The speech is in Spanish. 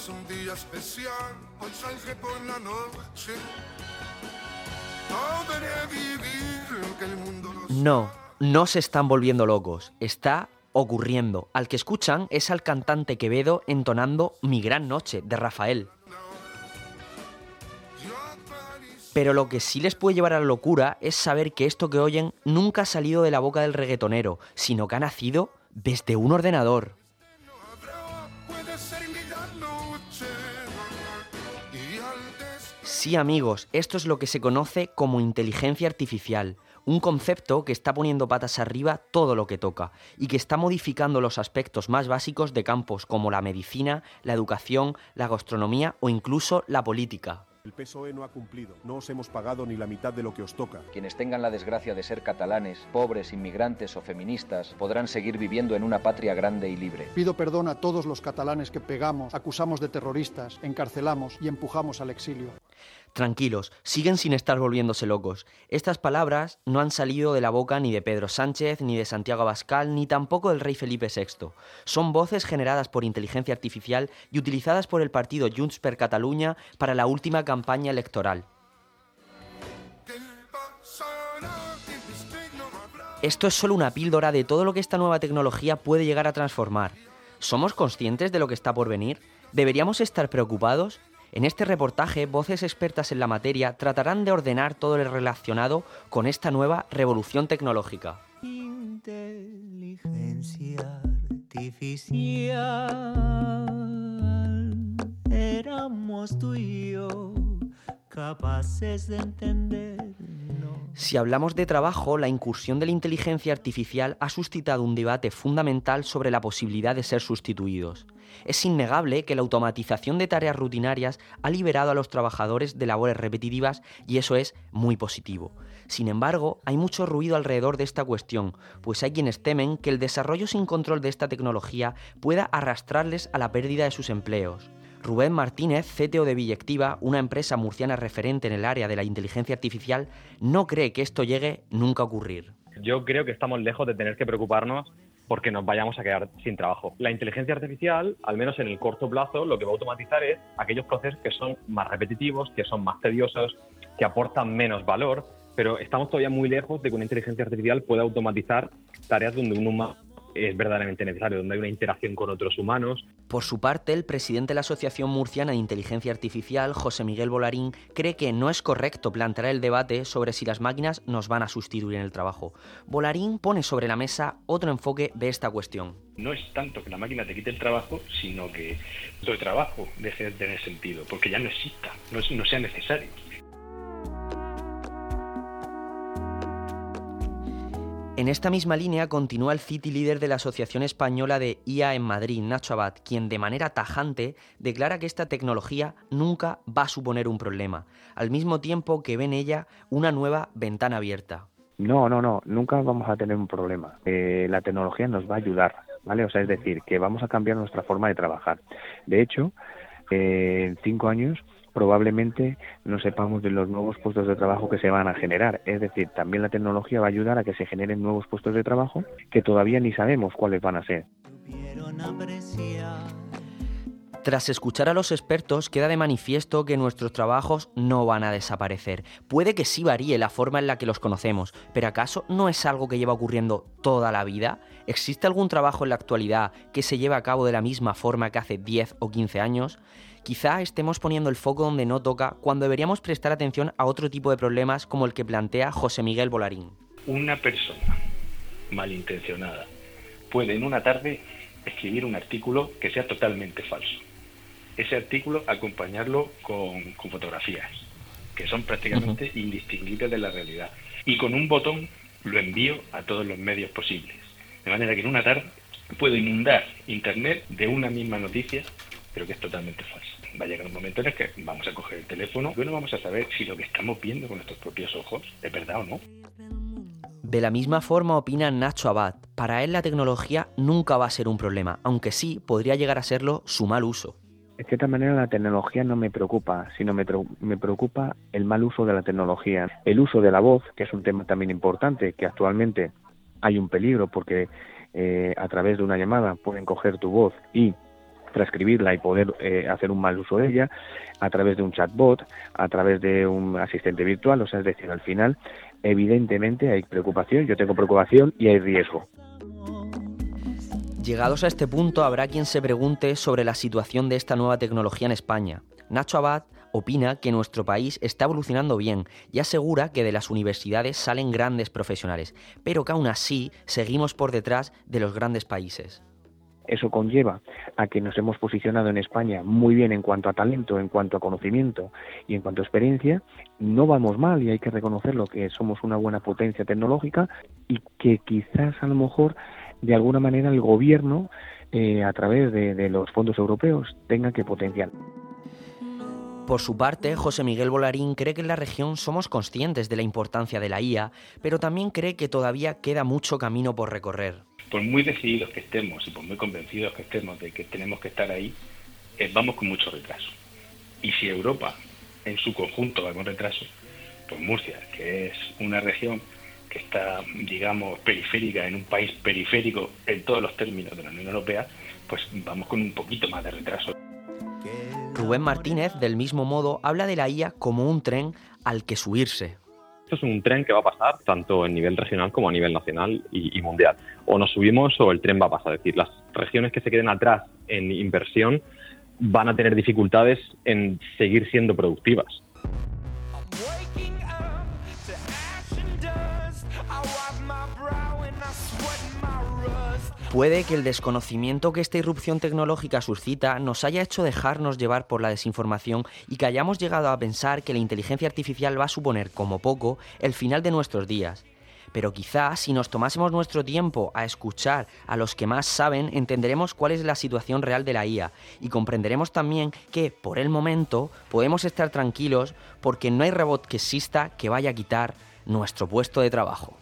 es un día especial, No, no se están volviendo locos, está ocurriendo. Al que escuchan es al cantante Quevedo entonando Mi gran noche de Rafael. Pero lo que sí les puede llevar a la locura es saber que esto que oyen nunca ha salido de la boca del reggaetonero, sino que ha nacido desde un ordenador. Sí amigos, esto es lo que se conoce como inteligencia artificial, un concepto que está poniendo patas arriba todo lo que toca y que está modificando los aspectos más básicos de campos como la medicina, la educación, la gastronomía o incluso la política. El PSOE no ha cumplido. No os hemos pagado ni la mitad de lo que os toca. Quienes tengan la desgracia de ser catalanes, pobres, inmigrantes o feministas podrán seguir viviendo en una patria grande y libre. Pido perdón a todos los catalanes que pegamos, acusamos de terroristas, encarcelamos y empujamos al exilio. Tranquilos, siguen sin estar volviéndose locos. Estas palabras no han salido de la boca ni de Pedro Sánchez, ni de Santiago Abascal, ni tampoco del rey Felipe VI. Son voces generadas por inteligencia artificial y utilizadas por el partido Junts per Catalunya para la última campaña electoral. Esto es solo una píldora de todo lo que esta nueva tecnología puede llegar a transformar. ¿Somos conscientes de lo que está por venir? ¿Deberíamos estar preocupados? En este reportaje, voces expertas en la materia tratarán de ordenar todo lo relacionado con esta nueva revolución tecnológica. Inteligencia artificial, éramos tú y yo capaces de entender si hablamos de trabajo, la incursión de la inteligencia artificial ha suscitado un debate fundamental sobre la posibilidad de ser sustituidos. Es innegable que la automatización de tareas rutinarias ha liberado a los trabajadores de labores repetitivas y eso es muy positivo. Sin embargo, hay mucho ruido alrededor de esta cuestión, pues hay quienes temen que el desarrollo sin control de esta tecnología pueda arrastrarles a la pérdida de sus empleos. Rubén Martínez, CTO de Villectiva, una empresa murciana referente en el área de la inteligencia artificial, no cree que esto llegue nunca a ocurrir. Yo creo que estamos lejos de tener que preocuparnos porque nos vayamos a quedar sin trabajo. La inteligencia artificial, al menos en el corto plazo, lo que va a automatizar es aquellos procesos que son más repetitivos, que son más tediosos, que aportan menos valor, pero estamos todavía muy lejos de que una inteligencia artificial pueda automatizar tareas donde un humano es verdaderamente necesario, donde hay una interacción con otros humanos. Por su parte, el presidente de la Asociación Murciana de Inteligencia Artificial, José Miguel Volarín, cree que no es correcto plantear el debate sobre si las máquinas nos van a sustituir en el trabajo. Volarín pone sobre la mesa otro enfoque de esta cuestión. No es tanto que la máquina te quite el trabajo, sino que todo el trabajo deje de tener sentido, porque ya no exista, no, no sea necesario. En esta misma línea continúa el City líder de la Asociación Española de IA en Madrid, Nacho Abad, quien de manera tajante declara que esta tecnología nunca va a suponer un problema, al mismo tiempo que ve en ella una nueva ventana abierta. No, no, no, nunca vamos a tener un problema. Eh, la tecnología nos va a ayudar, ¿vale? O sea, es decir, que vamos a cambiar nuestra forma de trabajar. De hecho, eh, en cinco años probablemente no sepamos de los nuevos puestos de trabajo que se van a generar. Es decir, también la tecnología va a ayudar a que se generen nuevos puestos de trabajo que todavía ni sabemos cuáles van a ser. Tras escuchar a los expertos, queda de manifiesto que nuestros trabajos no van a desaparecer. Puede que sí varíe la forma en la que los conocemos, pero ¿acaso no es algo que lleva ocurriendo toda la vida? ¿Existe algún trabajo en la actualidad que se lleve a cabo de la misma forma que hace 10 o 15 años? Quizá estemos poniendo el foco donde no toca cuando deberíamos prestar atención a otro tipo de problemas como el que plantea José Miguel Volarín. Una persona malintencionada puede en una tarde escribir un artículo que sea totalmente falso. Ese artículo acompañarlo con, fotografías, que son prácticamente indistinguibles de la realidad. Y con un botón lo envío a todos los medios posibles. De manera que en una tarde puedo inundar Internet de una misma noticia pero que es totalmente falso. Va a llegar un momento en el que vamos a coger el teléfono y no vamos a saber si lo que estamos viendo con nuestros propios ojos es verdad o no. De la misma forma opina Nacho Abad. Para él la tecnología nunca va a ser un problema, aunque sí podría llegar a serlo su mal uso. De cierta manera la tecnología no me preocupa, sino me, me, preocupa el mal uso de la tecnología. El uso de la voz, que es un tema también importante, que actualmente hay un peligro porque eh, a través de una llamada pueden coger tu voz y transcribirla y poder eh, hacer un mal uso de ella a través de un chatbot, a través de un asistente virtual, o sea, es decir, al final, evidentemente hay preocupación, yo tengo preocupación y hay riesgo. Llegados a este punto, habrá quien se pregunte sobre la situación de esta nueva tecnología en España. Nacho Abad opina que nuestro país está evolucionando bien y asegura que de las universidades salen grandes profesionales, pero que aún así seguimos por detrás de los grandes países. Eso conlleva a que nos hemos posicionado en España muy bien en cuanto a talento, en cuanto a conocimiento y en cuanto a experiencia. No vamos mal y hay que reconocerlo que somos una buena potencia tecnológica y que quizás a lo mejor de alguna manera el gobierno eh, a través de, de los fondos europeos tenga que potenciar. Por su parte, José Miguel Volarín cree que en la región somos conscientes de la importancia de la IA, pero también cree que todavía queda mucho camino por recorrer por muy decididos que estemos y por muy convencidos que estemos de que tenemos que estar ahí, eh, vamos con mucho retraso. Y si Europa en su conjunto va con retraso, pues Murcia, que es una región que está, digamos, periférica, en un país periférico en todos los términos de la Unión Europea, pues vamos con un poquito más de retraso. Rubén Martínez, del mismo modo, habla de la IA como un tren al que subirse, esto es un tren que va a pasar tanto en nivel regional como a nivel nacional y, mundial. O nos subimos o el tren va a pasar. Es decir, las regiones que se queden atrás en inversión van a tener dificultades en seguir siendo productivas. Puede que el desconocimiento que esta irrupción tecnológica suscita nos haya hecho dejarnos llevar por la desinformación y que hayamos llegado a pensar que la inteligencia artificial va a suponer, como poco, el final de nuestros días. Pero quizá si nos tomásemos nuestro tiempo a escuchar a los que más saben, entenderemos cuál es la situación real de la IA y comprenderemos también que, por el momento, podemos estar tranquilos porque no hay robot que exista que vaya a quitar nuestro puesto de trabajo.